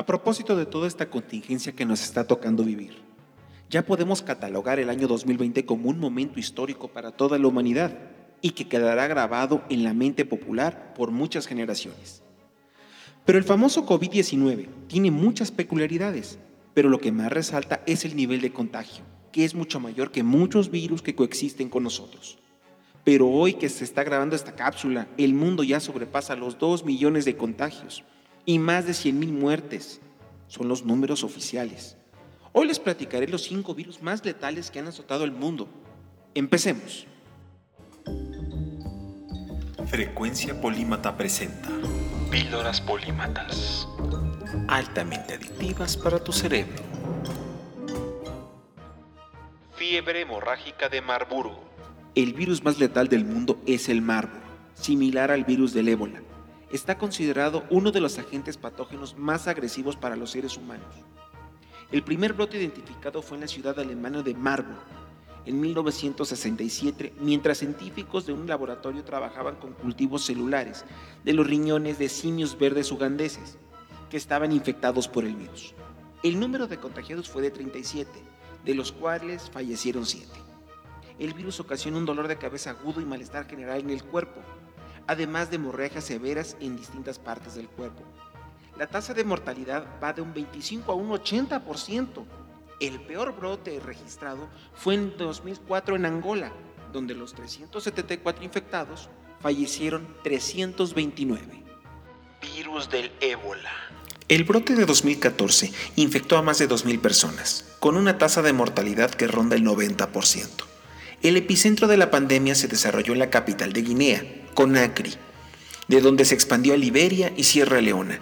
A propósito de toda esta contingencia que nos está tocando vivir, ya podemos catalogar el año 2020 como un momento histórico para toda la humanidad y que quedará grabado en la mente popular por muchas generaciones. Pero el famoso COVID-19 tiene muchas peculiaridades, pero lo que más resalta es el nivel de contagio, que es mucho mayor que muchos virus que coexisten con nosotros. Pero hoy que se está grabando esta cápsula, el mundo ya sobrepasa los 2 millones de contagios y más de 100 mil muertes. Son los números oficiales. Hoy les platicaré los 5 virus más letales que han azotado el mundo. Empecemos. Frecuencia Polímata presenta Píldoras Polímatas. Altamente adictivas para tu cerebro. Fiebre hemorrágica de Marburgo. El virus más letal del mundo es el Marburg, similar al virus del ébola. Está considerado uno de los agentes patógenos más agresivos para los seres humanos. El primer brote identificado fue en la ciudad alemana de Marburg, en 1967, mientras científicos de un laboratorio trabajaban con cultivos celulares de los riñones de simios verdes ugandeses que estaban infectados por el virus. El número de contagiados fue de 37, de los cuales fallecieron 7. El virus ocasiona un dolor de cabeza agudo y malestar general en el cuerpo, además de hemorragias severas en distintas partes del cuerpo. La tasa de mortalidad va de un 25 a un 80%. El peor brote registrado fue en 2004 en Angola, donde los 374 infectados fallecieron 329. Virus del ébola. El brote de 2014 infectó a más de 2.000 personas, con una tasa de mortalidad que ronda el 90%. El epicentro de la pandemia se desarrolló en la capital de Guinea, Conakry, de donde se expandió a Liberia y Sierra Leona.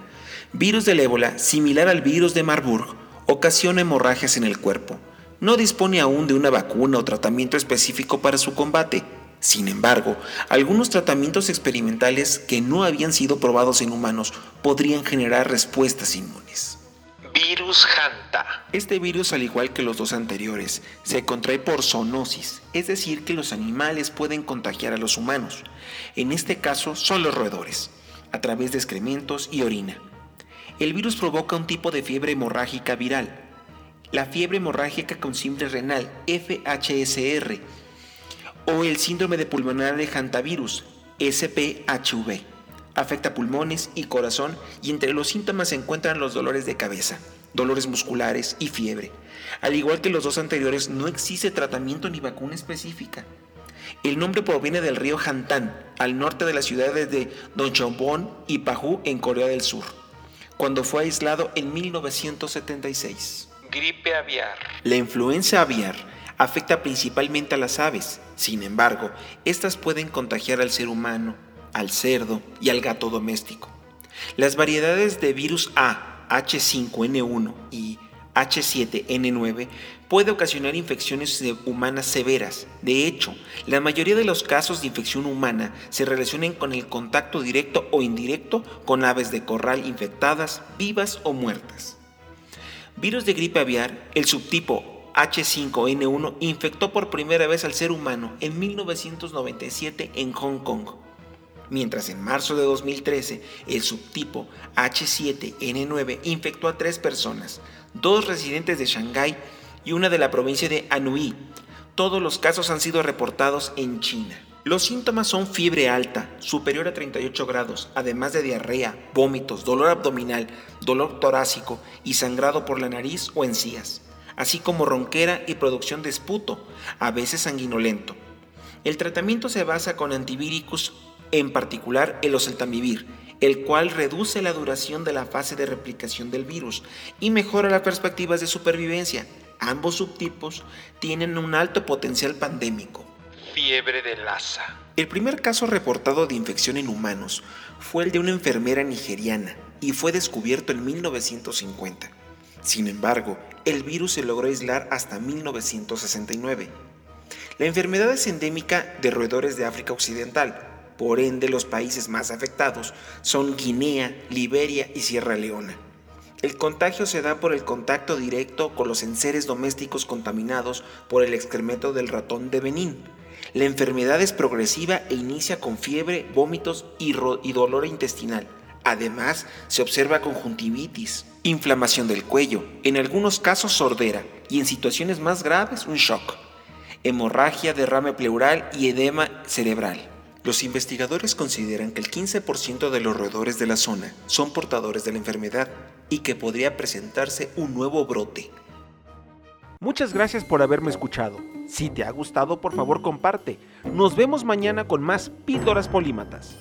Virus del ébola, similar al virus de Marburg, ocasiona hemorragias en el cuerpo. No dispone aún de una vacuna o tratamiento específico para su combate. Sin embargo, algunos tratamientos experimentales que no habían sido probados en humanos podrían generar respuestas inmunes. Virus Hanta. Este virus, al igual que los dos anteriores, se contrae por zoonosis, es decir, que los animales pueden contagiar a los humanos. En este caso son los roedores, a través de excrementos y orina. El virus provoca un tipo de fiebre hemorrágica viral, la fiebre hemorrágica con simple renal, FHSR, o el síndrome de pulmonar de hantavirus, SPHV. Afecta pulmones y corazón y entre los síntomas se encuentran los dolores de cabeza, dolores musculares y fiebre. Al igual que los dos anteriores, no existe tratamiento ni vacuna específica. El nombre proviene del río Hantan, al norte de las ciudades de Dongcheongbon y Paju en Corea del Sur cuando fue aislado en 1976. Gripe aviar. La influenza aviar afecta principalmente a las aves. Sin embargo, estas pueden contagiar al ser humano, al cerdo y al gato doméstico. Las variedades de virus A, H5N1 y H7N9 puede ocasionar infecciones humanas severas. De hecho, la mayoría de los casos de infección humana se relacionan con el contacto directo o indirecto con aves de corral infectadas, vivas o muertas. Virus de gripe aviar, el subtipo H5N1 infectó por primera vez al ser humano en 1997 en Hong Kong mientras en marzo de 2013 el subtipo H7N9 infectó a tres personas, dos residentes de Shanghái y una de la provincia de Anhui. Todos los casos han sido reportados en China. Los síntomas son fiebre alta, superior a 38 grados, además de diarrea, vómitos, dolor abdominal, dolor torácico y sangrado por la nariz o encías, así como ronquera y producción de esputo, a veces sanguinolento. El tratamiento se basa con antivíricos, en particular el oseltamivir, el cual reduce la duración de la fase de replicación del virus y mejora las perspectivas de supervivencia. Ambos subtipos tienen un alto potencial pandémico. Fiebre de Lassa. El primer caso reportado de infección en humanos fue el de una enfermera nigeriana y fue descubierto en 1950. Sin embargo, el virus se logró aislar hasta 1969. La enfermedad es endémica de roedores de África Occidental, por ende, los países más afectados son Guinea, Liberia y Sierra Leona. El contagio se da por el contacto directo con los enseres domésticos contaminados por el excremento del ratón de Benín. La enfermedad es progresiva e inicia con fiebre, vómitos y, y dolor intestinal, Además, se observa conjuntivitis, inflamación del cuello, en algunos casos sordera y en situaciones más graves un shock, hemorragia, derrame pleural y edema cerebral. Los investigadores consideran que el 15% de los roedores de la zona son portadores de la enfermedad y que podría presentarse un nuevo brote. Muchas gracias por haberme escuchado. Si te ha gustado, por favor comparte. Nos vemos mañana con más píldoras polímatas.